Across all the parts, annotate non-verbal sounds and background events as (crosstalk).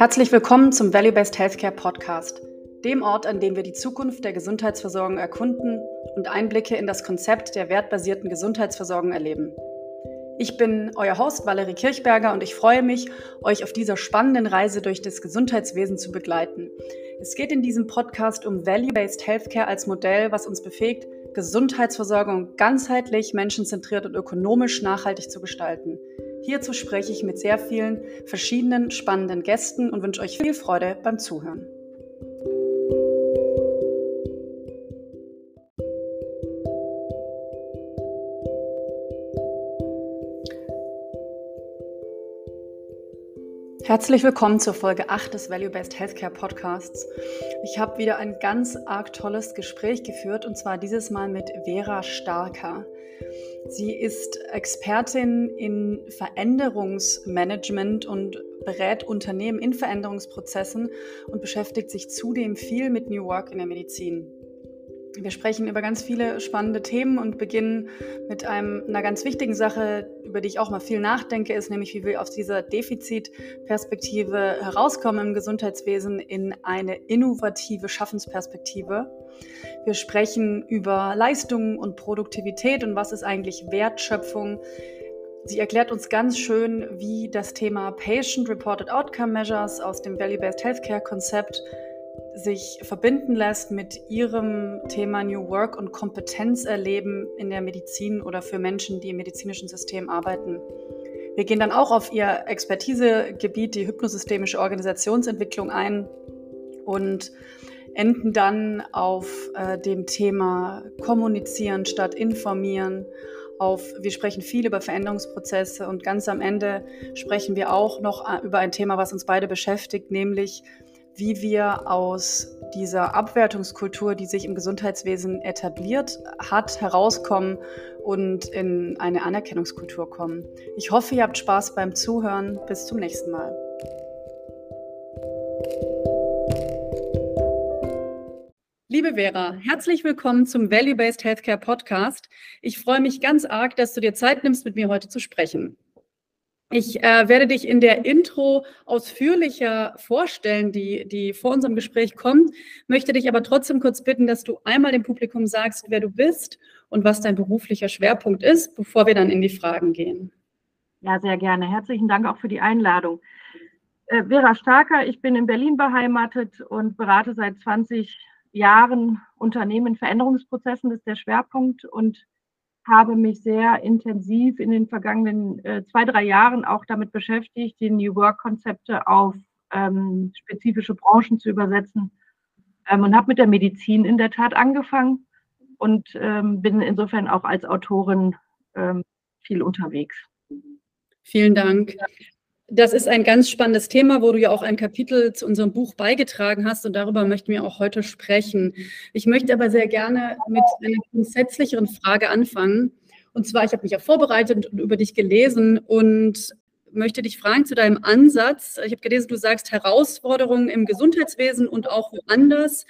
Herzlich willkommen zum Value-Based Healthcare Podcast, dem Ort, an dem wir die Zukunft der Gesundheitsversorgung erkunden und Einblicke in das Konzept der wertbasierten Gesundheitsversorgung erleben. Ich bin euer Host Valerie Kirchberger und ich freue mich, euch auf dieser spannenden Reise durch das Gesundheitswesen zu begleiten. Es geht in diesem Podcast um Value-Based Healthcare als Modell, was uns befähigt, Gesundheitsversorgung ganzheitlich, menschenzentriert und ökonomisch nachhaltig zu gestalten. Hierzu spreche ich mit sehr vielen verschiedenen spannenden Gästen und wünsche euch viel Freude beim Zuhören. Herzlich willkommen zur Folge 8 des Value-Based Healthcare Podcasts. Ich habe wieder ein ganz arg tolles Gespräch geführt und zwar dieses Mal mit Vera Starker. Sie ist Expertin in Veränderungsmanagement und berät Unternehmen in Veränderungsprozessen und beschäftigt sich zudem viel mit New Work in der Medizin. Wir sprechen über ganz viele spannende Themen und beginnen mit einem, einer ganz wichtigen Sache, über die ich auch mal viel nachdenke, ist nämlich, wie wir aus dieser Defizitperspektive herauskommen im Gesundheitswesen in eine innovative Schaffensperspektive. Wir sprechen über Leistungen und Produktivität und was ist eigentlich Wertschöpfung. Sie erklärt uns ganz schön, wie das Thema Patient Reported Outcome Measures aus dem Value-Based Healthcare Konzept sich verbinden lässt mit ihrem Thema New Work und Kompetenz erleben in der Medizin oder für Menschen, die im medizinischen System arbeiten. Wir gehen dann auch auf ihr Expertisegebiet, die hypnosystemische Organisationsentwicklung ein und enden dann auf äh, dem Thema Kommunizieren statt Informieren. Auf, wir sprechen viel über Veränderungsprozesse und ganz am Ende sprechen wir auch noch äh, über ein Thema, was uns beide beschäftigt, nämlich wie wir aus dieser Abwertungskultur, die sich im Gesundheitswesen etabliert hat, herauskommen und in eine Anerkennungskultur kommen. Ich hoffe, ihr habt Spaß beim Zuhören. Bis zum nächsten Mal. Liebe Vera, herzlich willkommen zum Value-Based Healthcare Podcast. Ich freue mich ganz arg, dass du dir Zeit nimmst, mit mir heute zu sprechen. Ich äh, werde dich in der Intro ausführlicher vorstellen, die, die vor unserem Gespräch kommt, möchte dich aber trotzdem kurz bitten, dass du einmal dem Publikum sagst, wer du bist und was dein beruflicher Schwerpunkt ist, bevor wir dann in die Fragen gehen. Ja, sehr gerne. Herzlichen Dank auch für die Einladung. Äh, Vera Starker, ich bin in Berlin beheimatet und berate seit 20 Jahren Unternehmen Veränderungsprozessen, ist der Schwerpunkt und habe mich sehr intensiv in den vergangenen äh, zwei, drei Jahren auch damit beschäftigt, die New Work-Konzepte auf ähm, spezifische Branchen zu übersetzen ähm, und habe mit der Medizin in der Tat angefangen und ähm, bin insofern auch als Autorin ähm, viel unterwegs. Vielen Dank. Das ist ein ganz spannendes Thema, wo du ja auch ein Kapitel zu unserem Buch beigetragen hast und darüber möchten wir auch heute sprechen. Ich möchte aber sehr gerne mit einer grundsätzlicheren Frage anfangen. Und zwar, ich habe mich ja vorbereitet und über dich gelesen und möchte dich fragen zu deinem Ansatz. Ich habe gelesen, du sagst Herausforderungen im Gesundheitswesen und auch woanders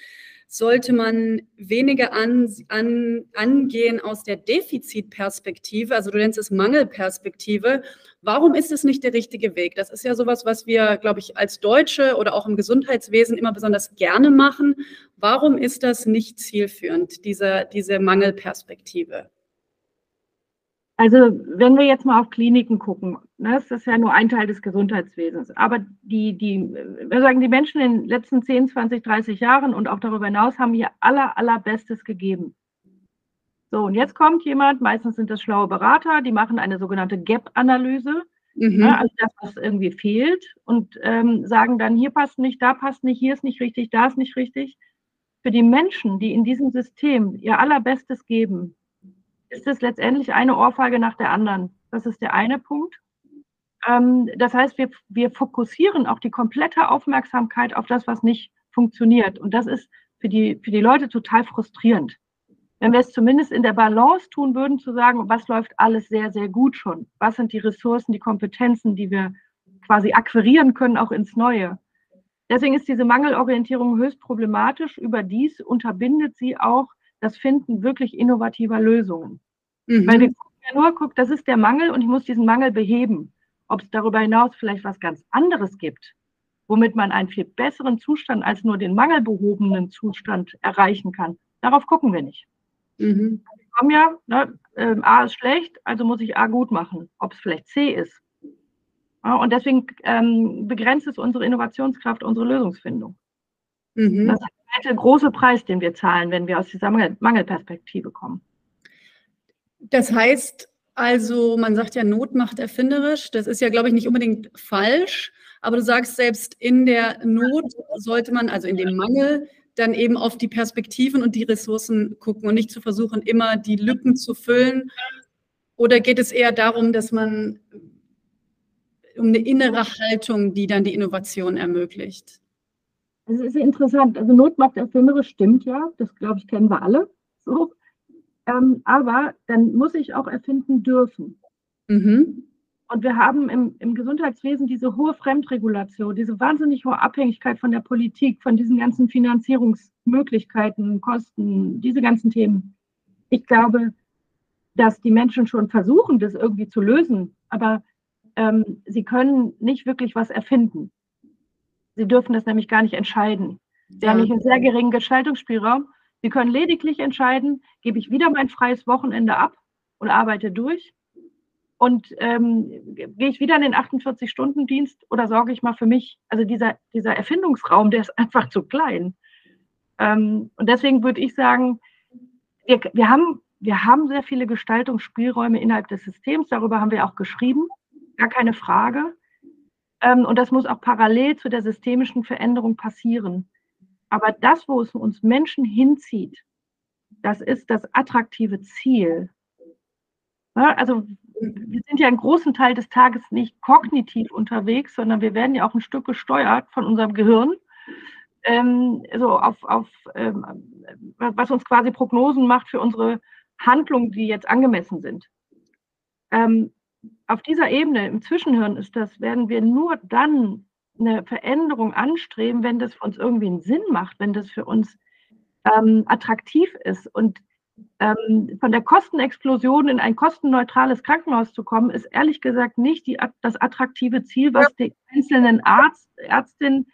sollte man weniger an, an, angehen aus der Defizitperspektive, also du nennst es Mangelperspektive. Warum ist es nicht der richtige Weg? Das ist ja sowas, was wir, glaube ich, als Deutsche oder auch im Gesundheitswesen immer besonders gerne machen. Warum ist das nicht zielführend, diese, diese Mangelperspektive? Also wenn wir jetzt mal auf Kliniken gucken, ne, das ist ja nur ein Teil des Gesundheitswesens, aber die, die, wir sagen, die Menschen in den letzten 10, 20, 30 Jahren und auch darüber hinaus haben ihr aller, allerbestes gegeben. So, und jetzt kommt jemand, meistens sind das schlaue Berater, die machen eine sogenannte Gap-Analyse, mhm. ne, also das, was irgendwie fehlt, und ähm, sagen dann, hier passt nicht, da passt nicht, hier ist nicht richtig, da ist nicht richtig. Für die Menschen, die in diesem System ihr allerbestes geben, ist es letztendlich eine Ohrfeige nach der anderen. Das ist der eine Punkt. Ähm, das heißt, wir, wir fokussieren auch die komplette Aufmerksamkeit auf das, was nicht funktioniert. Und das ist für die, für die Leute total frustrierend. Wenn wir es zumindest in der Balance tun würden, zu sagen, was läuft alles sehr, sehr gut schon? Was sind die Ressourcen, die Kompetenzen, die wir quasi akquirieren können, auch ins Neue? Deswegen ist diese Mangelorientierung höchst problematisch. Überdies unterbindet sie auch das Finden wirklich innovativer Lösungen. Mhm. Weil wir gucken ja nur, guck, das ist der Mangel und ich muss diesen Mangel beheben. Ob es darüber hinaus vielleicht was ganz anderes gibt, womit man einen viel besseren Zustand als nur den mangelbehobenen Zustand erreichen kann. Darauf gucken wir nicht. Mhm. Wir kommen ja, ne, äh, A ist schlecht, also muss ich A gut machen, ob es vielleicht C ist. Ja, und deswegen ähm, begrenzt es unsere Innovationskraft, unsere Lösungsfindung. Mhm. Das ist der große Preis, den wir zahlen, wenn wir aus dieser Mangel Mangelperspektive kommen. Das heißt also, man sagt ja, Not macht erfinderisch. Das ist ja, glaube ich, nicht unbedingt falsch. Aber du sagst, selbst in der Not sollte man, also in dem Mangel, dann eben auf die Perspektiven und die Ressourcen gucken und nicht zu versuchen, immer die Lücken zu füllen. Oder geht es eher darum, dass man um eine innere Haltung, die dann die Innovation ermöglicht? Es ist interessant. Also Not macht erfinderisch, stimmt ja. Das, glaube ich, kennen wir alle. So. Ähm, aber dann muss ich auch erfinden dürfen. Mhm. Und wir haben im, im, Gesundheitswesen diese hohe Fremdregulation, diese wahnsinnig hohe Abhängigkeit von der Politik, von diesen ganzen Finanzierungsmöglichkeiten, Kosten, diese ganzen Themen. Ich glaube, dass die Menschen schon versuchen, das irgendwie zu lösen, aber ähm, sie können nicht wirklich was erfinden. Sie dürfen das nämlich gar nicht entscheiden. Sie ja. haben nicht einen sehr geringen Gestaltungsspielraum. Sie können lediglich entscheiden, gebe ich wieder mein freies Wochenende ab und arbeite durch und ähm, gehe ich wieder in den 48-Stunden-Dienst oder sorge ich mal für mich? Also dieser, dieser Erfindungsraum, der ist (laughs) einfach zu klein. Ähm, und deswegen würde ich sagen, wir, wir, haben, wir haben sehr viele Gestaltungsspielräume innerhalb des Systems, darüber haben wir auch geschrieben, gar keine Frage. Ähm, und das muss auch parallel zu der systemischen Veränderung passieren. Aber das, wo es uns Menschen hinzieht, das ist das attraktive Ziel. Also wir sind ja einen großen Teil des Tages nicht kognitiv unterwegs, sondern wir werden ja auch ein Stück gesteuert von unserem Gehirn, ähm, so auf, auf ähm, was uns quasi Prognosen macht für unsere Handlungen, die jetzt angemessen sind. Ähm, auf dieser Ebene im Zwischenhirn ist das, werden wir nur dann eine Veränderung anstreben, wenn das für uns irgendwie einen Sinn macht, wenn das für uns ähm, attraktiv ist. Und ähm, von der Kostenexplosion in ein kostenneutrales Krankenhaus zu kommen, ist ehrlich gesagt nicht die, das attraktive Ziel, was ja. den einzelnen Arzt, Ärztin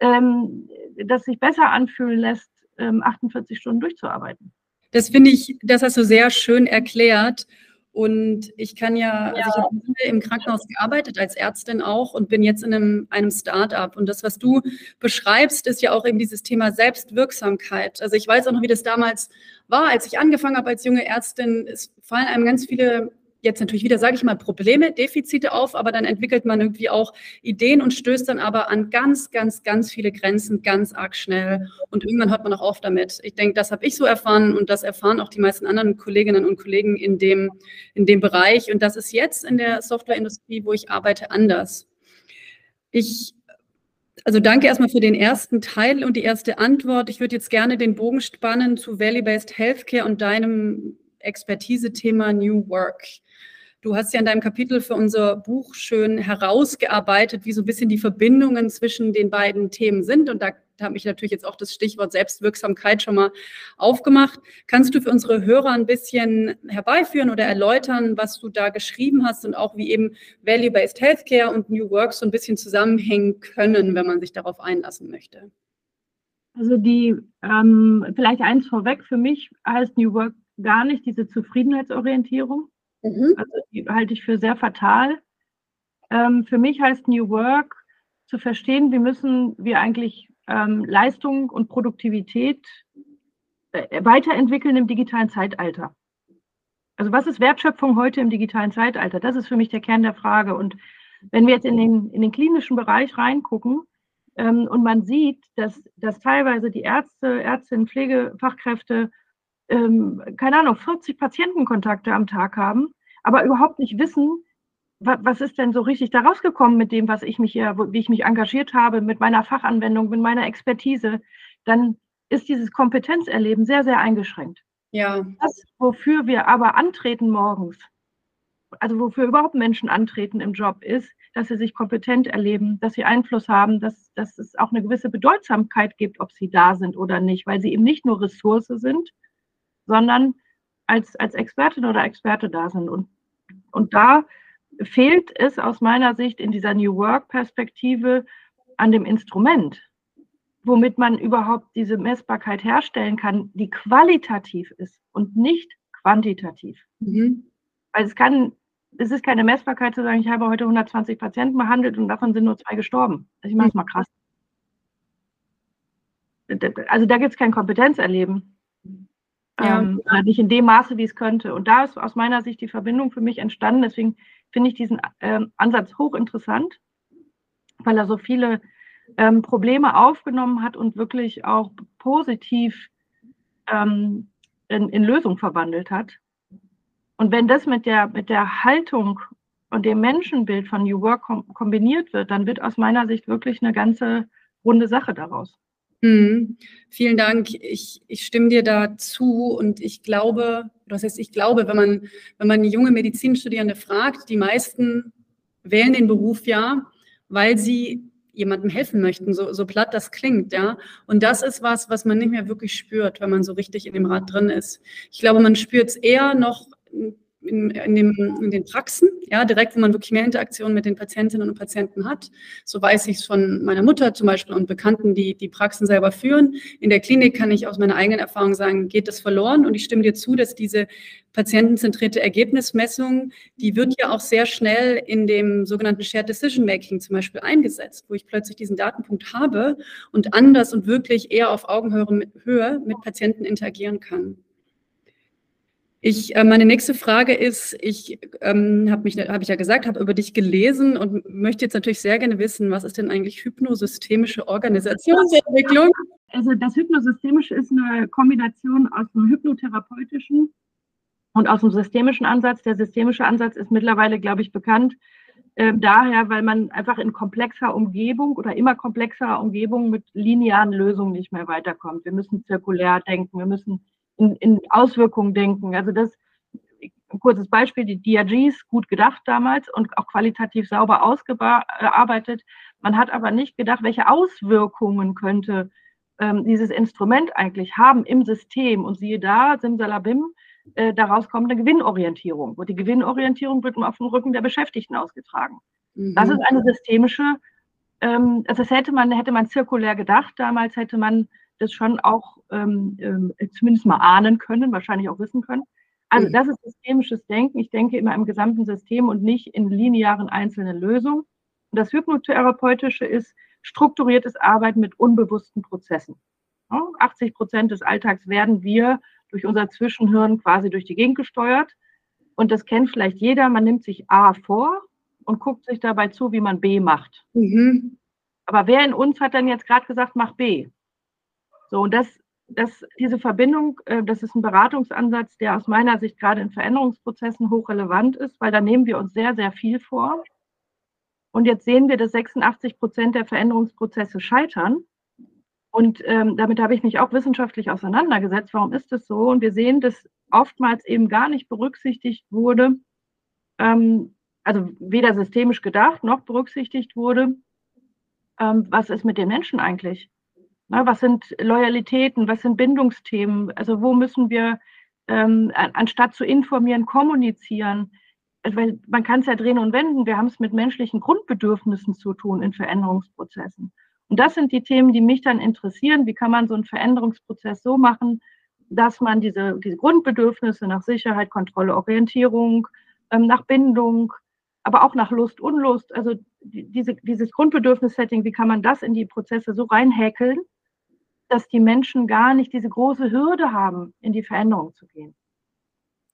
ähm, das sich besser anfühlen lässt, ähm, 48 Stunden durchzuarbeiten. Das finde ich, das hast du sehr schön erklärt. Und ich kann ja, ja. also ich habe im Krankenhaus gearbeitet, als Ärztin auch und bin jetzt in einem, einem Start-up. Und das, was du beschreibst, ist ja auch eben dieses Thema Selbstwirksamkeit. Also ich weiß auch noch, wie das damals war, als ich angefangen habe als junge Ärztin. Es fallen einem ganz viele jetzt natürlich wieder, sage ich mal, Probleme, Defizite auf, aber dann entwickelt man irgendwie auch Ideen und stößt dann aber an ganz, ganz, ganz viele Grenzen ganz arg schnell. Und irgendwann hört man auch auf damit. Ich denke, das habe ich so erfahren und das erfahren auch die meisten anderen Kolleginnen und Kollegen in dem, in dem Bereich. Und das ist jetzt in der Softwareindustrie, wo ich arbeite, anders. Ich also danke erstmal für den ersten Teil und die erste Antwort. Ich würde jetzt gerne den Bogen spannen zu Value-Based Healthcare und deinem Expertise-Thema New Work. Du hast ja in deinem Kapitel für unser Buch schön herausgearbeitet, wie so ein bisschen die Verbindungen zwischen den beiden Themen sind. Und da, habe ich natürlich jetzt auch das Stichwort Selbstwirksamkeit schon mal aufgemacht. Kannst du für unsere Hörer ein bisschen herbeiführen oder erläutern, was du da geschrieben hast und auch wie eben Value-Based Healthcare und New Work so ein bisschen zusammenhängen können, wenn man sich darauf einlassen möchte? Also die, ähm, vielleicht eins vorweg, für mich heißt New Work gar nicht diese Zufriedenheitsorientierung. Mhm. Also die halte ich für sehr fatal. Ähm, für mich heißt New Work zu verstehen, wie müssen wir eigentlich ähm, Leistung und Produktivität äh, weiterentwickeln im digitalen Zeitalter. Also was ist Wertschöpfung heute im digitalen Zeitalter? Das ist für mich der Kern der Frage. Und wenn wir jetzt in den, in den klinischen Bereich reingucken ähm, und man sieht, dass, dass teilweise die Ärzte, Ärztinnen, Pflegefachkräfte ähm, keine Ahnung, 40 Patientenkontakte am Tag haben, aber überhaupt nicht wissen, was, was ist denn so richtig da rausgekommen mit dem, was ich mich hier, wie ich mich engagiert habe, mit meiner Fachanwendung, mit meiner Expertise, dann ist dieses Kompetenzerleben sehr, sehr eingeschränkt. Ja. Das, wofür wir aber antreten morgens, also wofür überhaupt Menschen antreten im Job, ist, dass sie sich kompetent erleben, dass sie Einfluss haben, dass, dass es auch eine gewisse Bedeutsamkeit gibt, ob sie da sind oder nicht, weil sie eben nicht nur Ressource sind, sondern als, als Expertin oder Experte da sind. Und, und da fehlt es aus meiner Sicht in dieser New Work-Perspektive an dem Instrument, womit man überhaupt diese Messbarkeit herstellen kann, die qualitativ ist und nicht quantitativ. Mhm. Weil es kann, es ist keine Messbarkeit zu sagen, ich habe heute 120 Patienten behandelt und davon sind nur zwei gestorben. Also ich mache es mal krass. Also da gibt es kein Kompetenzerleben. Ja. Ähm, nicht in dem Maße, wie es könnte. Und da ist aus meiner Sicht die Verbindung für mich entstanden. Deswegen finde ich diesen ähm, Ansatz hochinteressant, weil er so viele ähm, Probleme aufgenommen hat und wirklich auch positiv ähm, in, in Lösung verwandelt hat. Und wenn das mit der, mit der Haltung und dem Menschenbild von New Work kom kombiniert wird, dann wird aus meiner Sicht wirklich eine ganze runde Sache daraus. Mhm. Vielen Dank. Ich, ich stimme dir da zu und ich glaube, das heißt, ich glaube, wenn man, wenn man junge Medizinstudierende fragt, die meisten wählen den Beruf ja, weil sie jemandem helfen möchten, so, so platt das klingt, ja. Und das ist was, was man nicht mehr wirklich spürt, wenn man so richtig in dem Rad drin ist. Ich glaube, man spürt es eher noch in, in, dem, in den Praxen, ja, direkt, wo man wirklich mehr Interaktion mit den Patientinnen und Patienten hat. So weiß ich es von meiner Mutter zum Beispiel und Bekannten, die die Praxen selber führen. In der Klinik kann ich aus meiner eigenen Erfahrung sagen, geht das verloren. Und ich stimme dir zu, dass diese patientenzentrierte Ergebnismessung, die wird ja auch sehr schnell in dem sogenannten Shared Decision Making zum Beispiel eingesetzt, wo ich plötzlich diesen Datenpunkt habe und anders und wirklich eher auf Augenhöhe mit Patienten interagieren kann. Ich, äh, meine nächste Frage ist, ich ähm, habe mich, habe ich ja gesagt, habe über dich gelesen und möchte jetzt natürlich sehr gerne wissen, was ist denn eigentlich hypnosystemische Organisationsentwicklung? Also das Hypnosystemische ist eine Kombination aus dem hypnotherapeutischen und aus dem systemischen Ansatz. Der systemische Ansatz ist mittlerweile, glaube ich, bekannt äh, daher, weil man einfach in komplexer Umgebung oder immer komplexerer Umgebung mit linearen Lösungen nicht mehr weiterkommt. Wir müssen zirkulär denken, wir müssen in, in Auswirkungen denken. Also das, ein kurzes Beispiel, die DRGs, gut gedacht damals und auch qualitativ sauber ausgearbeitet. Man hat aber nicht gedacht, welche Auswirkungen könnte ähm, dieses Instrument eigentlich haben im System. Und siehe da, simsalabim, äh, daraus kommt eine Gewinnorientierung. Und die Gewinnorientierung wird auf dem Rücken der Beschäftigten ausgetragen. Mhm. Das ist eine systemische, ähm, also das hätte man, hätte man zirkulär gedacht. Damals hätte man das schon auch ähm, äh, zumindest mal ahnen können, wahrscheinlich auch wissen können. Also mhm. das ist systemisches Denken. Ich denke immer im gesamten System und nicht in linearen einzelnen Lösungen. Und das Hypnotherapeutische ist strukturiertes Arbeiten mit unbewussten Prozessen. 80 Prozent des Alltags werden wir durch unser Zwischenhirn quasi durch die Gegend gesteuert. Und das kennt vielleicht jeder. Man nimmt sich A vor und guckt sich dabei zu, wie man B macht. Mhm. Aber wer in uns hat dann jetzt gerade gesagt, mach B? So, und das, das, diese Verbindung, äh, das ist ein Beratungsansatz, der aus meiner Sicht gerade in Veränderungsprozessen hochrelevant ist, weil da nehmen wir uns sehr, sehr viel vor. Und jetzt sehen wir, dass 86 Prozent der Veränderungsprozesse scheitern. Und ähm, damit habe ich mich auch wissenschaftlich auseinandergesetzt. Warum ist das so? Und wir sehen, dass oftmals eben gar nicht berücksichtigt wurde, ähm, also weder systemisch gedacht noch berücksichtigt wurde, ähm, was ist mit den Menschen eigentlich? Na, was sind Loyalitäten? Was sind Bindungsthemen? Also wo müssen wir, ähm, anstatt zu informieren, kommunizieren? Also, weil man kann es ja drehen und wenden. Wir haben es mit menschlichen Grundbedürfnissen zu tun in Veränderungsprozessen. Und das sind die Themen, die mich dann interessieren. Wie kann man so einen Veränderungsprozess so machen, dass man diese, diese Grundbedürfnisse nach Sicherheit, Kontrolle, Orientierung, ähm, nach Bindung, aber auch nach Lust, Unlust, also diese, dieses Grundbedürfnis-Setting, wie kann man das in die Prozesse so reinhäkeln, dass die Menschen gar nicht diese große Hürde haben, in die Veränderung zu gehen.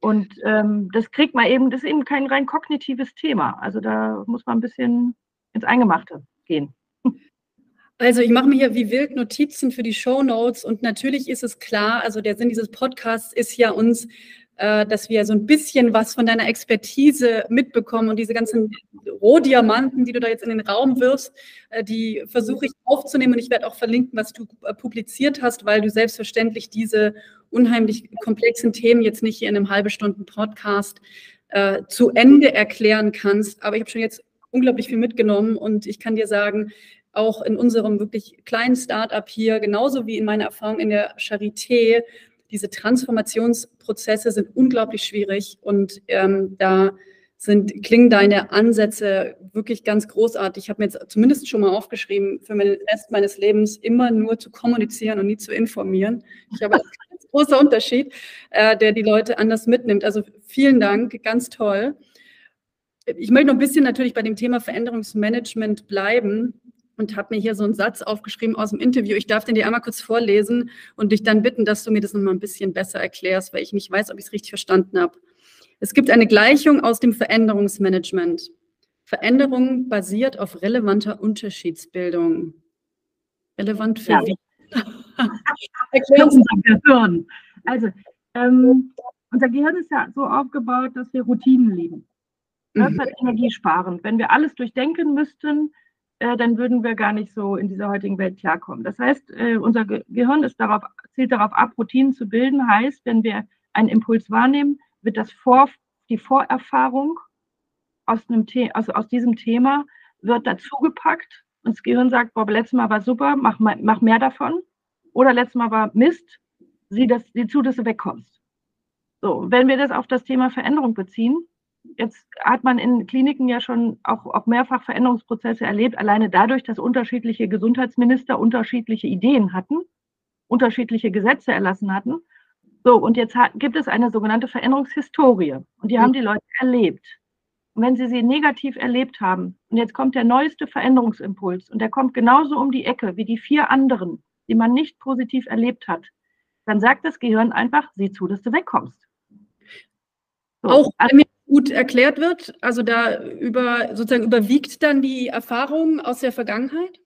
Und ähm, das kriegt man eben, das ist eben kein rein kognitives Thema. Also da muss man ein bisschen ins Eingemachte gehen. Also ich mache mir hier wie wild Notizen für die Show Notes und natürlich ist es klar, also der Sinn dieses Podcasts ist ja uns äh, dass wir so ein bisschen was von deiner Expertise mitbekommen und diese ganzen Rohdiamanten, die du da jetzt in den Raum wirfst, äh, die versuche ich aufzunehmen und ich werde auch verlinken, was du äh, publiziert hast, weil du selbstverständlich diese unheimlich komplexen Themen jetzt nicht hier in einem halbe Stunden Podcast zu Ende erklären kannst. Aber ich habe schon jetzt unglaublich viel mitgenommen und ich kann dir sagen, auch in unserem wirklich kleinen Startup hier, genauso wie in meiner Erfahrung in der Charité, diese Transformationsprozesse sind unglaublich schwierig und ähm, da sind, klingen deine Ansätze wirklich ganz großartig. Ich habe mir jetzt zumindest schon mal aufgeschrieben, für den Rest meines Lebens immer nur zu kommunizieren und nie zu informieren. Ich habe einen (laughs) ganz großer Unterschied, äh, der die Leute anders mitnimmt. Also vielen Dank, ganz toll. Ich möchte noch ein bisschen natürlich bei dem Thema Veränderungsmanagement bleiben und habe mir hier so einen Satz aufgeschrieben aus dem Interview. Ich darf den dir einmal kurz vorlesen und dich dann bitten, dass du mir das noch mal ein bisschen besser erklärst, weil ich nicht weiß, ob ich es richtig verstanden habe. Es gibt eine Gleichung aus dem Veränderungsmanagement. Veränderung basiert auf relevanter Unterschiedsbildung. Relevant für ja. wie? unser Gehirn. Also, ähm, unser Gehirn ist ja so aufgebaut, dass wir Routinen lieben. Das mhm. ist energiesparend. Wenn wir alles durchdenken müssten, äh, dann würden wir gar nicht so in dieser heutigen Welt klarkommen. Das heißt, äh, unser Ge Gehirn ist darauf, zielt darauf ab, Routinen zu bilden. Heißt, wenn wir einen Impuls wahrnehmen, wird das Vor, die Vorerfahrung aus, einem The also aus diesem Thema wird dazugepackt und das Gehirn sagt, boah, letztes Mal war super, mach, mach mehr davon. Oder letztes Mal war Mist, sieh, dass, sieh zu, dass du wegkommst. So, wenn wir das auf das Thema Veränderung beziehen, jetzt hat man in Kliniken ja schon auch, auch mehrfach Veränderungsprozesse erlebt, alleine dadurch, dass unterschiedliche Gesundheitsminister unterschiedliche Ideen hatten, unterschiedliche Gesetze erlassen hatten so, und jetzt gibt es eine sogenannte Veränderungshistorie und die haben die Leute erlebt. Und wenn sie sie negativ erlebt haben und jetzt kommt der neueste Veränderungsimpuls und der kommt genauso um die Ecke wie die vier anderen, die man nicht positiv erlebt hat, dann sagt das Gehirn einfach, sieh zu, dass du wegkommst. So, Auch mir gut erklärt wird, also da über sozusagen überwiegt dann die Erfahrung aus der Vergangenheit?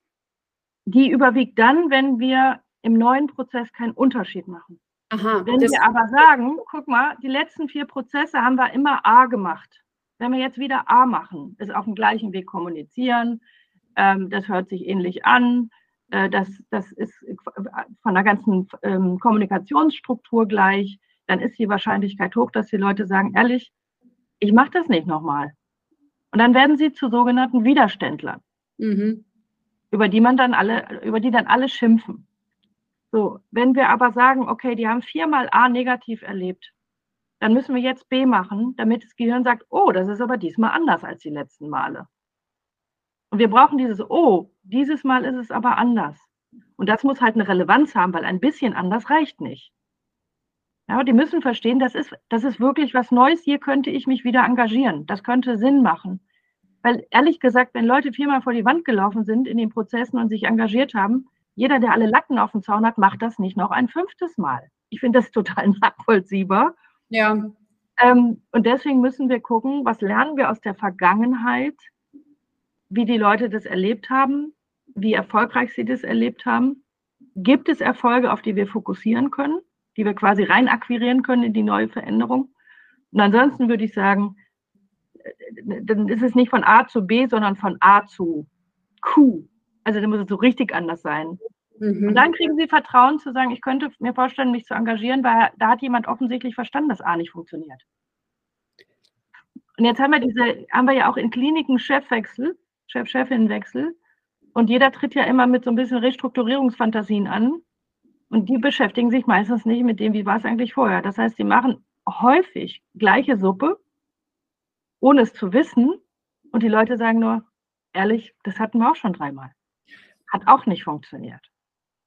Die überwiegt dann, wenn wir im neuen Prozess keinen Unterschied machen. Aha, Wenn wir aber sagen, guck mal, die letzten vier Prozesse haben wir immer A gemacht. Wenn wir jetzt wieder A machen, ist auf dem gleichen Weg kommunizieren, ähm, das hört sich ähnlich an, äh, das, das ist von der ganzen ähm, Kommunikationsstruktur gleich, dann ist die Wahrscheinlichkeit hoch, dass die Leute sagen, ehrlich, ich mache das nicht nochmal. Und dann werden sie zu sogenannten Widerständlern, mhm. über die man dann alle, über die dann alle schimpfen. So, wenn wir aber sagen, okay, die haben viermal A negativ erlebt, dann müssen wir jetzt B machen, damit das Gehirn sagt, oh, das ist aber diesmal anders als die letzten Male. Und wir brauchen dieses, oh, dieses Mal ist es aber anders. Und das muss halt eine Relevanz haben, weil ein bisschen anders reicht nicht. Ja, die müssen verstehen, das ist, das ist wirklich was Neues. Hier könnte ich mich wieder engagieren. Das könnte Sinn machen. Weil ehrlich gesagt, wenn Leute viermal vor die Wand gelaufen sind in den Prozessen und sich engagiert haben, jeder, der alle Latten auf dem Zaun hat, macht das nicht noch ein fünftes Mal. Ich finde das (laughs) total nachvollziehbar. Ja. Ähm, und deswegen müssen wir gucken, was lernen wir aus der Vergangenheit, wie die Leute das erlebt haben, wie erfolgreich sie das erlebt haben. Gibt es Erfolge, auf die wir fokussieren können, die wir quasi rein akquirieren können in die neue Veränderung? Und ansonsten würde ich sagen, äh, dann ist es nicht von A zu B, sondern von A zu Q. Also da muss es so richtig anders sein. Mhm. Und dann kriegen sie Vertrauen zu sagen, ich könnte mir vorstellen, mich zu engagieren, weil da hat jemand offensichtlich verstanden, dass A nicht funktioniert. Und jetzt haben wir diese, haben wir ja auch in Kliniken Chefwechsel, Chef-Chefinnenwechsel. Und jeder tritt ja immer mit so ein bisschen Restrukturierungsfantasien an. Und die beschäftigen sich meistens nicht mit dem, wie war es eigentlich vorher. Das heißt, sie machen häufig gleiche Suppe, ohne es zu wissen. Und die Leute sagen nur, ehrlich, das hatten wir auch schon dreimal. Hat auch nicht funktioniert.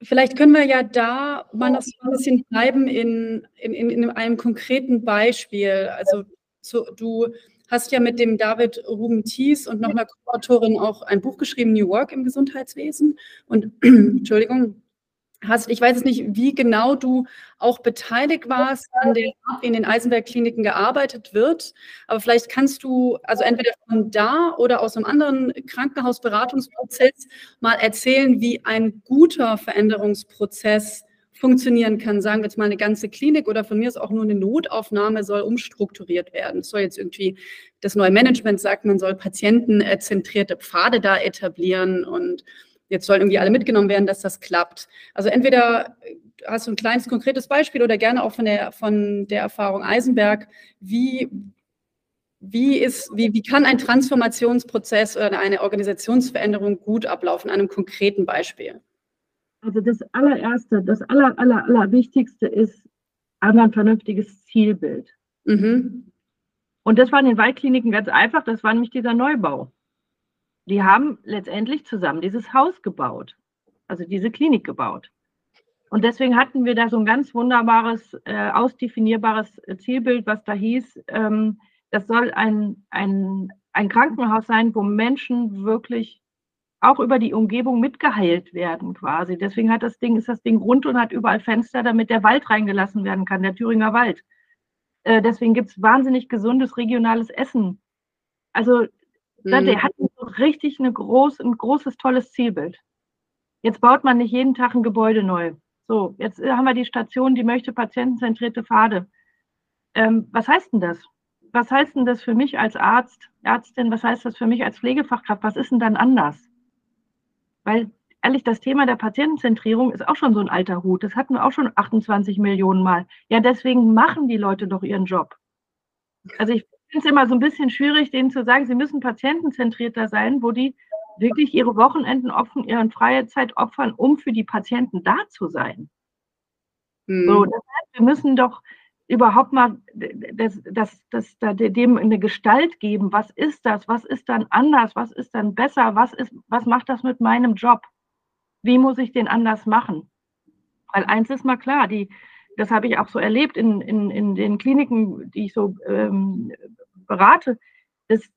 Vielleicht können wir ja da mal noch so ein bisschen bleiben in, in, in einem konkreten Beispiel. Also so, du hast ja mit dem David Ruben Thies und noch einer Co-Autorin auch ein Buch geschrieben, New Work im Gesundheitswesen. Und (clears throat) Entschuldigung, hast, ich weiß jetzt nicht, wie genau du auch beteiligt warst an Art, wie in den Eisenberg-Kliniken gearbeitet wird, aber vielleicht kannst du also entweder von da oder aus einem anderen Krankenhausberatungsprozess mal erzählen, wie ein guter Veränderungsprozess funktionieren kann. Sagen wir jetzt mal eine ganze Klinik oder von mir ist auch nur eine Notaufnahme soll umstrukturiert werden. Es soll jetzt irgendwie das neue Management sagt, man soll patientenzentrierte Pfade da etablieren und jetzt sollen irgendwie alle mitgenommen werden, dass das klappt. Also entweder hast du ein kleines konkretes Beispiel oder gerne auch von der, von der Erfahrung Eisenberg, wie, wie, ist, wie, wie kann ein Transformationsprozess oder eine Organisationsveränderung gut ablaufen, an einem konkreten Beispiel? Also das allererste, das aller, aller, aller Wichtigste ist einmal ein vernünftiges Zielbild. Mhm. Und das war in den Waldkliniken ganz einfach, das war nämlich dieser Neubau. Die haben letztendlich zusammen dieses Haus gebaut, also diese Klinik gebaut. Und deswegen hatten wir da so ein ganz wunderbares, äh, ausdefinierbares Zielbild, was da hieß, ähm, das soll ein, ein, ein Krankenhaus sein, wo Menschen wirklich auch über die Umgebung mitgeheilt werden quasi. Deswegen hat das Ding, ist das Ding rund und hat überall Fenster, damit der Wald reingelassen werden kann, der Thüringer Wald. Äh, deswegen gibt es wahnsinnig gesundes regionales Essen. Also mhm. der hat so richtig eine groß, ein großes, tolles Zielbild. Jetzt baut man nicht jeden Tag ein Gebäude neu. So, jetzt haben wir die Station, die möchte patientenzentrierte Pfade. Ähm, was heißt denn das? Was heißt denn das für mich als Arzt, Ärztin? Was heißt das für mich als Pflegefachkraft? Was ist denn dann anders? Weil ehrlich, das Thema der Patientenzentrierung ist auch schon so ein alter Hut. Das hatten wir auch schon 28 Millionen Mal. Ja, deswegen machen die Leute doch ihren Job. Also ich finde es immer so ein bisschen schwierig, denen zu sagen, sie müssen patientenzentrierter sein, wo die wirklich ihre Wochenenden opfern, ihre freie Zeit opfern, um für die Patienten da zu sein. Mhm. So, das heißt, wir müssen doch überhaupt mal das, das, das, das, dem eine Gestalt geben. Was ist das? Was ist dann anders? Was ist dann besser? Was, ist, was macht das mit meinem Job? Wie muss ich den anders machen? Weil eins ist mal klar, die, das habe ich auch so erlebt in, in, in den Kliniken, die ich so ähm, berate, dass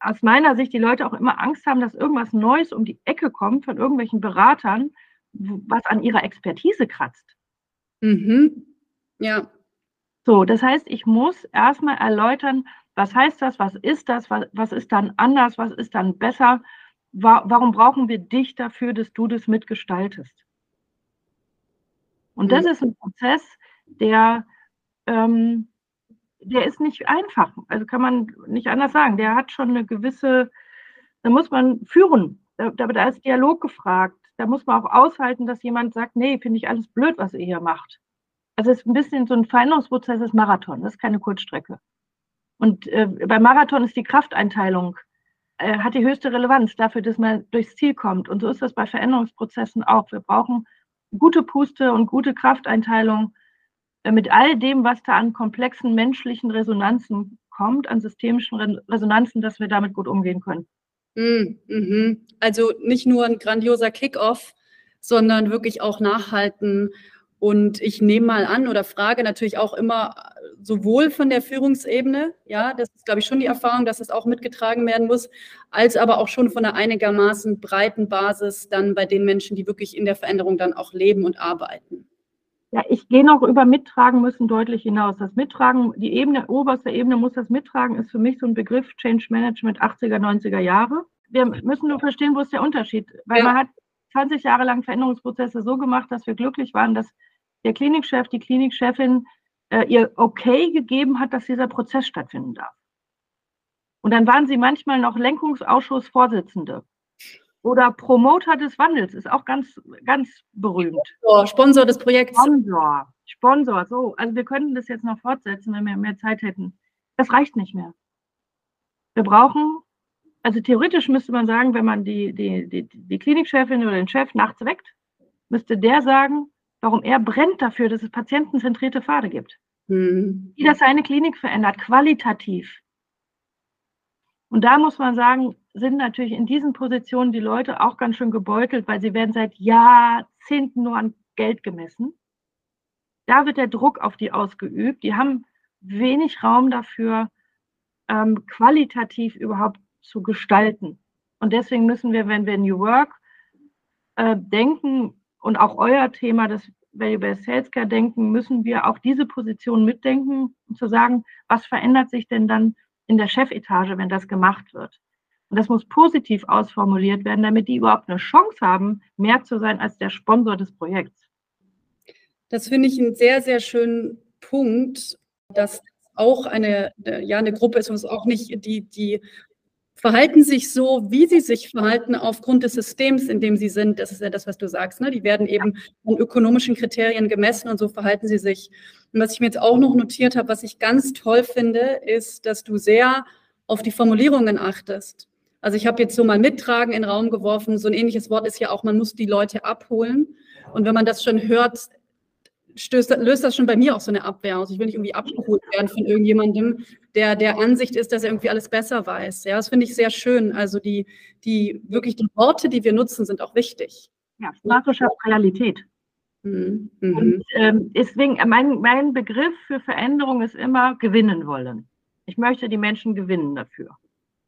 aus meiner Sicht die Leute auch immer Angst haben, dass irgendwas Neues um die Ecke kommt von irgendwelchen Beratern, was an ihrer Expertise kratzt. Mhm. Ja. So, das heißt, ich muss erstmal erläutern, was heißt das, was ist das, was, was ist dann anders, was ist dann besser, wa warum brauchen wir dich dafür, dass du das mitgestaltest. Und mhm. das ist ein Prozess, der ähm, der ist nicht einfach. Also kann man nicht anders sagen. Der hat schon eine gewisse, da muss man führen. Da, da ist Dialog gefragt. Da muss man auch aushalten, dass jemand sagt, nee, finde ich alles blöd, was ihr hier macht. Also es ist ein bisschen so ein Veränderungsprozess ist Marathon, das ist keine Kurzstrecke. Und äh, beim Marathon ist die Krafteinteilung, äh, hat die höchste Relevanz dafür, dass man durchs Ziel kommt. Und so ist das bei Veränderungsprozessen auch. Wir brauchen gute Puste und gute Krafteinteilung äh, mit all dem, was da an komplexen menschlichen Resonanzen kommt, an systemischen Resonanzen, dass wir damit gut umgehen können. Mm, mhm. Also nicht nur ein grandioser Kickoff, sondern wirklich auch nachhalten. Und ich nehme mal an oder frage natürlich auch immer sowohl von der Führungsebene, ja, das ist, glaube ich, schon die Erfahrung, dass es auch mitgetragen werden muss, als aber auch schon von einer einigermaßen breiten Basis dann bei den Menschen, die wirklich in der Veränderung dann auch leben und arbeiten. Ja, ich gehe noch über Mittragen müssen deutlich hinaus. Das Mittragen, die Ebene, oberste Ebene muss das Mittragen, ist für mich so ein Begriff Change Management 80er, 90er Jahre. Wir müssen nur verstehen, wo ist der Unterschied. Weil ja. man hat 20 Jahre lang Veränderungsprozesse so gemacht, dass wir glücklich waren, dass der Klinikchef, die Klinikchefin äh, ihr okay gegeben hat, dass dieser Prozess stattfinden darf. Und dann waren sie manchmal noch Lenkungsausschussvorsitzende oder Promoter des Wandels ist auch ganz, ganz berühmt. Sponsor, Sponsor des Projekts. Sponsor, Sponsor, so. Also wir könnten das jetzt noch fortsetzen, wenn wir mehr Zeit hätten. Das reicht nicht mehr. Wir brauchen, also theoretisch müsste man sagen, wenn man die, die, die, die Klinikchefin oder den Chef nachts weckt, müsste der sagen, warum er brennt dafür, dass es patientenzentrierte Pfade gibt. Mhm. Wie das seine Klinik verändert, qualitativ. Und da muss man sagen, sind natürlich in diesen Positionen die Leute auch ganz schön gebeutelt, weil sie werden seit Jahrzehnten nur an Geld gemessen. Da wird der Druck auf die ausgeübt. Die haben wenig Raum dafür, ähm, qualitativ überhaupt zu gestalten. Und deswegen müssen wir, wenn wir New Work äh, denken und auch euer Thema des Value-Based Healthcare denken, müssen wir auch diese Position mitdenken, um zu sagen, was verändert sich denn dann in der Chefetage, wenn das gemacht wird. Und das muss positiv ausformuliert werden, damit die überhaupt eine Chance haben, mehr zu sein als der Sponsor des Projekts. Das finde ich einen sehr, sehr schönen Punkt, dass auch eine, ja, eine Gruppe ist und es auch nicht die, die verhalten sich so, wie sie sich verhalten, aufgrund des Systems, in dem sie sind. Das ist ja das, was du sagst. Ne? Die werden eben an ökonomischen Kriterien gemessen und so verhalten sie sich. Und was ich mir jetzt auch noch notiert habe, was ich ganz toll finde, ist, dass du sehr auf die Formulierungen achtest. Also ich habe jetzt so mal mittragen in den Raum geworfen. So ein ähnliches Wort ist ja auch, man muss die Leute abholen. Und wenn man das schon hört, stößt, löst das schon bei mir auch so eine Abwehr aus. Ich will nicht irgendwie abgeholt werden von irgendjemandem, der der Ansicht ist, dass er irgendwie alles besser weiß. Ja, das finde ich sehr schön. Also die, die wirklich die Worte, die wir nutzen, sind auch wichtig. Ja, Sprache schafft Realität. Mhm. Und mhm. ähm, deswegen, mein, mein Begriff für Veränderung ist immer gewinnen wollen. Ich möchte die Menschen gewinnen dafür.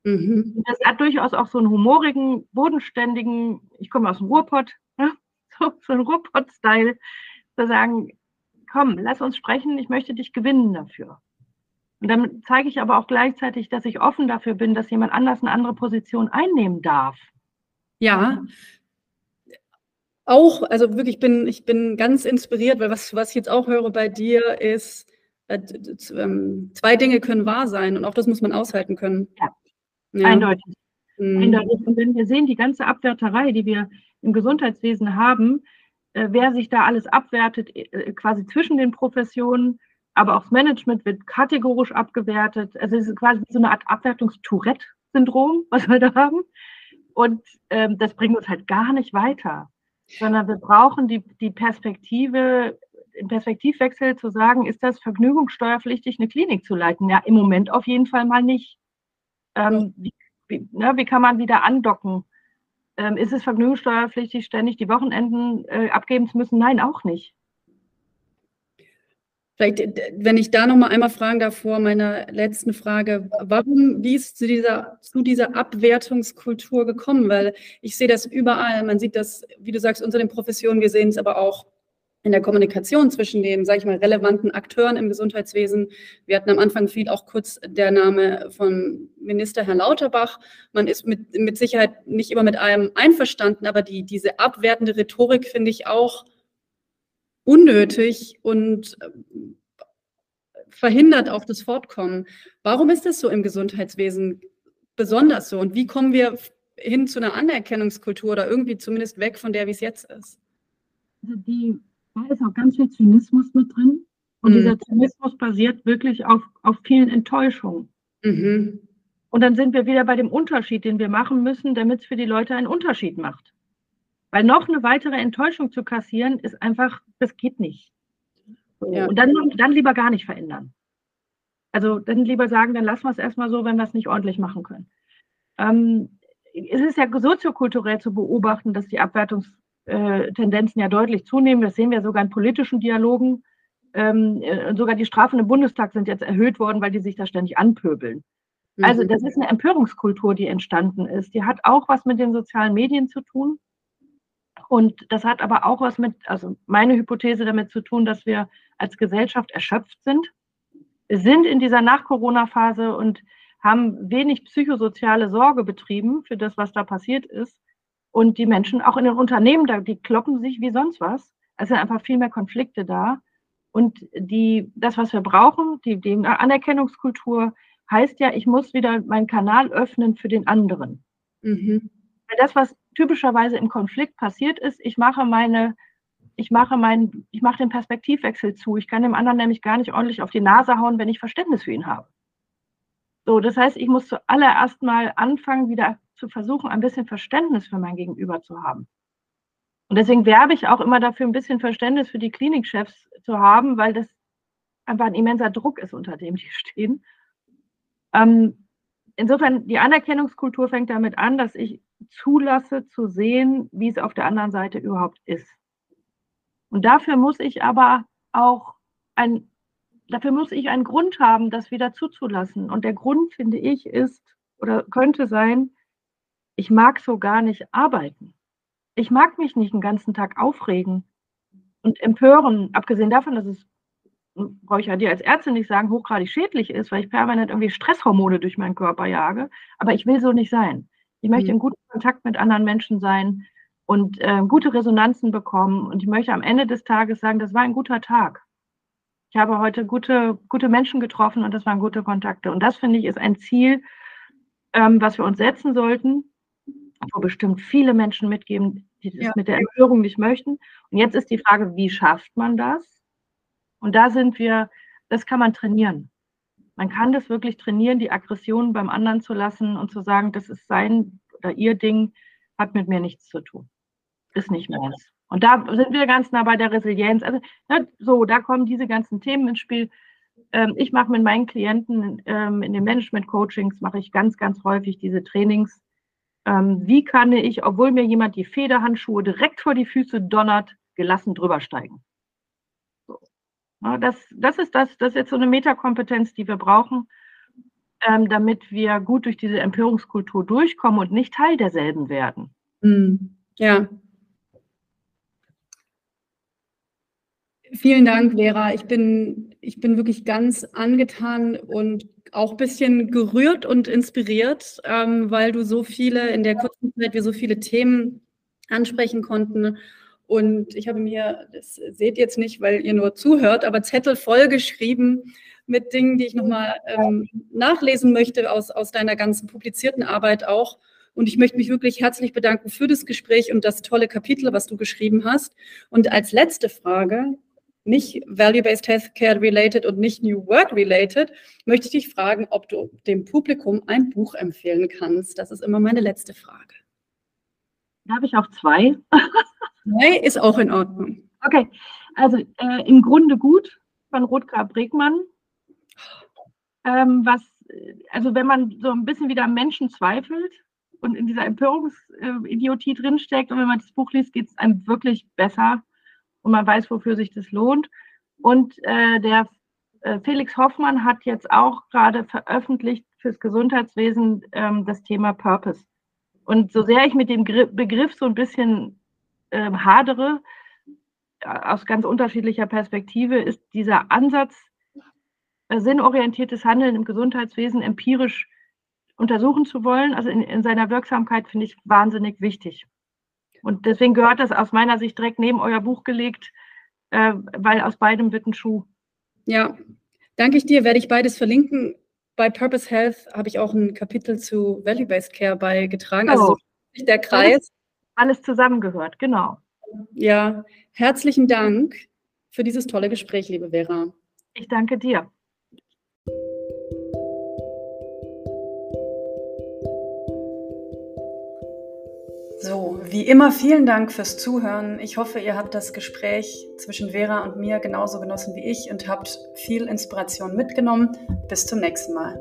Mhm. Das hat durchaus auch so einen humorigen, bodenständigen, ich komme aus dem Ruhrpott, ne? (laughs) so, so ein Ruhrpott-Style, zu sagen, komm, lass uns sprechen, ich möchte dich gewinnen dafür. Und dann zeige ich aber auch gleichzeitig, dass ich offen dafür bin, dass jemand anders eine andere Position einnehmen darf. Ja, auch, also wirklich, ich bin, ich bin ganz inspiriert, weil was, was ich jetzt auch höre bei dir ist, äh, ähm, zwei Dinge können wahr sein und auch das muss man aushalten können. Ja, ja. eindeutig. Mhm. eindeutig. Und wenn wir sehen, die ganze Abwerterei, die wir im Gesundheitswesen haben, wer sich da alles abwertet, äh, quasi zwischen den Professionen, aber auch das Management wird kategorisch abgewertet. Also es ist quasi so eine Art Abwertungs-Tourette-Syndrom, (laughs) was wir da haben. Und ähm, das bringt uns halt gar nicht weiter, sondern wir brauchen die, die Perspektive, den Perspektivwechsel zu sagen, ist das vergnügungssteuerpflichtig, eine Klinik zu leiten? Ja, im Moment auf jeden Fall mal nicht. Ähm, wie, wie, ne, wie kann man wieder andocken ähm, ist es vergnügungssteuerpflichtig, ständig die Wochenenden äh, abgeben zu müssen? Nein, auch nicht. Vielleicht, wenn ich da noch mal einmal fragen darf vor meiner letzten Frage, warum, wie ist zu dieser, zu dieser Abwertungskultur gekommen? Weil ich sehe das überall. Man sieht das, wie du sagst, unter den Professionen. Wir sehen es aber auch in der Kommunikation zwischen den, sage ich mal, relevanten Akteuren im Gesundheitswesen. Wir hatten am Anfang viel auch kurz der Name von Minister Herr Lauterbach. Man ist mit, mit Sicherheit nicht immer mit allem einverstanden, aber die, diese abwertende Rhetorik finde ich auch unnötig und äh, verhindert auch das Fortkommen. Warum ist das so im Gesundheitswesen besonders so? Und wie kommen wir hin zu einer Anerkennungskultur oder irgendwie zumindest weg von der, wie es jetzt ist? Also die da ist auch ganz viel Zynismus mit drin. Und mhm. dieser Zynismus basiert wirklich auf, auf vielen Enttäuschungen. Mhm. Und dann sind wir wieder bei dem Unterschied, den wir machen müssen, damit es für die Leute einen Unterschied macht. Weil noch eine weitere Enttäuschung zu kassieren, ist einfach, das geht nicht. Ja. Und dann, dann lieber gar nicht verändern. Also dann lieber sagen, dann lassen wir es erstmal so, wenn wir es nicht ordentlich machen können. Ähm, es ist ja soziokulturell zu beobachten, dass die Abwertungs äh, Tendenzen ja deutlich zunehmen. Das sehen wir sogar in politischen Dialogen. Ähm, äh, sogar die Strafen im Bundestag sind jetzt erhöht worden, weil die sich da ständig anpöbeln. Mhm. Also das ist eine Empörungskultur, die entstanden ist. Die hat auch was mit den sozialen Medien zu tun. Und das hat aber auch was mit, also meine Hypothese damit zu tun, dass wir als Gesellschaft erschöpft sind. Sind in dieser Nach-Corona-Phase und haben wenig psychosoziale Sorge betrieben für das, was da passiert ist. Und die Menschen, auch in den Unternehmen, da, die kloppen sich wie sonst was. Es sind einfach viel mehr Konflikte da. Und die, das, was wir brauchen, die, die Anerkennungskultur, heißt ja, ich muss wieder meinen Kanal öffnen für den anderen. Mhm. Weil das, was typischerweise im Konflikt passiert ist, ich mache meine, ich mache meinen, ich mache den Perspektivwechsel zu. Ich kann dem anderen nämlich gar nicht ordentlich auf die Nase hauen, wenn ich Verständnis für ihn habe. So, das heißt, ich muss zuallererst mal anfangen, wieder zu versuchen, ein bisschen Verständnis für mein Gegenüber zu haben. Und deswegen werbe ich auch immer dafür, ein bisschen Verständnis für die Klinikchefs zu haben, weil das einfach ein immenser Druck ist, unter dem die stehen. Ähm, insofern, die Anerkennungskultur fängt damit an, dass ich zulasse zu sehen, wie es auf der anderen Seite überhaupt ist. Und dafür muss ich aber auch ein, dafür muss ich einen Grund haben, das wieder zuzulassen. Und der Grund, finde ich, ist oder könnte sein, ich mag so gar nicht arbeiten. Ich mag mich nicht den ganzen Tag aufregen und empören, abgesehen davon, dass es, brauche ich ja dir als Ärztin nicht sagen, hochgradig schädlich ist, weil ich permanent irgendwie Stresshormone durch meinen Körper jage. Aber ich will so nicht sein. Ich möchte mhm. in gutem Kontakt mit anderen Menschen sein und äh, gute Resonanzen bekommen. Und ich möchte am Ende des Tages sagen, das war ein guter Tag. Ich habe heute gute, gute Menschen getroffen und das waren gute Kontakte. Und das, finde ich, ist ein Ziel, ähm, was wir uns setzen sollten wo bestimmt viele Menschen mitgeben, die das ja. mit der Empörung nicht möchten. Und jetzt ist die Frage, wie schafft man das? Und da sind wir, das kann man trainieren. Man kann das wirklich trainieren, die Aggression beim anderen zu lassen und zu sagen, das ist sein oder ihr Ding, hat mit mir nichts zu tun. Ist nicht meins. Und da sind wir ganz nah bei der Resilienz. Also ne, so, da kommen diese ganzen Themen ins Spiel. Ähm, ich mache mit meinen Klienten ähm, in den Management-Coachings mache ich ganz, ganz häufig diese Trainings. Ähm, wie kann ich, obwohl mir jemand die Federhandschuhe direkt vor die Füße donnert, gelassen drüber steigen? So. Ja, das, das ist das, das ist jetzt so eine Metakompetenz, die wir brauchen, ähm, damit wir gut durch diese Empörungskultur durchkommen und nicht Teil derselben werden. Mhm. Ja, Vielen Dank, Vera. Ich bin, ich bin wirklich ganz angetan und auch ein bisschen gerührt und inspiriert, ähm, weil du so viele, in der kurzen Zeit wir so viele Themen ansprechen konnten. Und ich habe mir, das seht ihr jetzt nicht, weil ihr nur zuhört, aber Zettel voll geschrieben mit Dingen, die ich nochmal ähm, nachlesen möchte aus, aus deiner ganzen publizierten Arbeit auch. Und ich möchte mich wirklich herzlich bedanken für das Gespräch und das tolle Kapitel, was du geschrieben hast. Und als letzte Frage, nicht Value-Based Healthcare related und nicht New Work related, möchte ich dich fragen, ob du dem Publikum ein Buch empfehlen kannst. Das ist immer meine letzte Frage. Da habe ich auch zwei. Zwei ist auch in Ordnung. Okay, also äh, im Grunde gut von Rutger Bregmann. Ähm, was, also wenn man so ein bisschen wieder am Menschen zweifelt und in dieser Empörungsidiotie drinsteckt und wenn man das Buch liest, geht es einem wirklich besser und man weiß, wofür sich das lohnt. Und äh, der äh, Felix Hoffmann hat jetzt auch gerade veröffentlicht fürs Gesundheitswesen ähm, das Thema Purpose. Und so sehr ich mit dem Begriff so ein bisschen äh, hadere, aus ganz unterschiedlicher Perspektive, ist dieser Ansatz, äh, sinnorientiertes Handeln im Gesundheitswesen empirisch untersuchen zu wollen, also in, in seiner Wirksamkeit, finde ich wahnsinnig wichtig. Und deswegen gehört das aus meiner Sicht direkt neben euer Buch gelegt, äh, weil aus beidem wird ein Schuh. Ja, danke ich dir. Werde ich beides verlinken. Bei Purpose Health habe ich auch ein Kapitel zu Value-Based Care beigetragen. Also so der Kreis. Alles, alles zusammengehört, genau. Ja, herzlichen Dank für dieses tolle Gespräch, liebe Vera. Ich danke dir. So, wie immer vielen Dank fürs Zuhören. Ich hoffe, ihr habt das Gespräch zwischen Vera und mir genauso genossen wie ich und habt viel Inspiration mitgenommen. Bis zum nächsten Mal.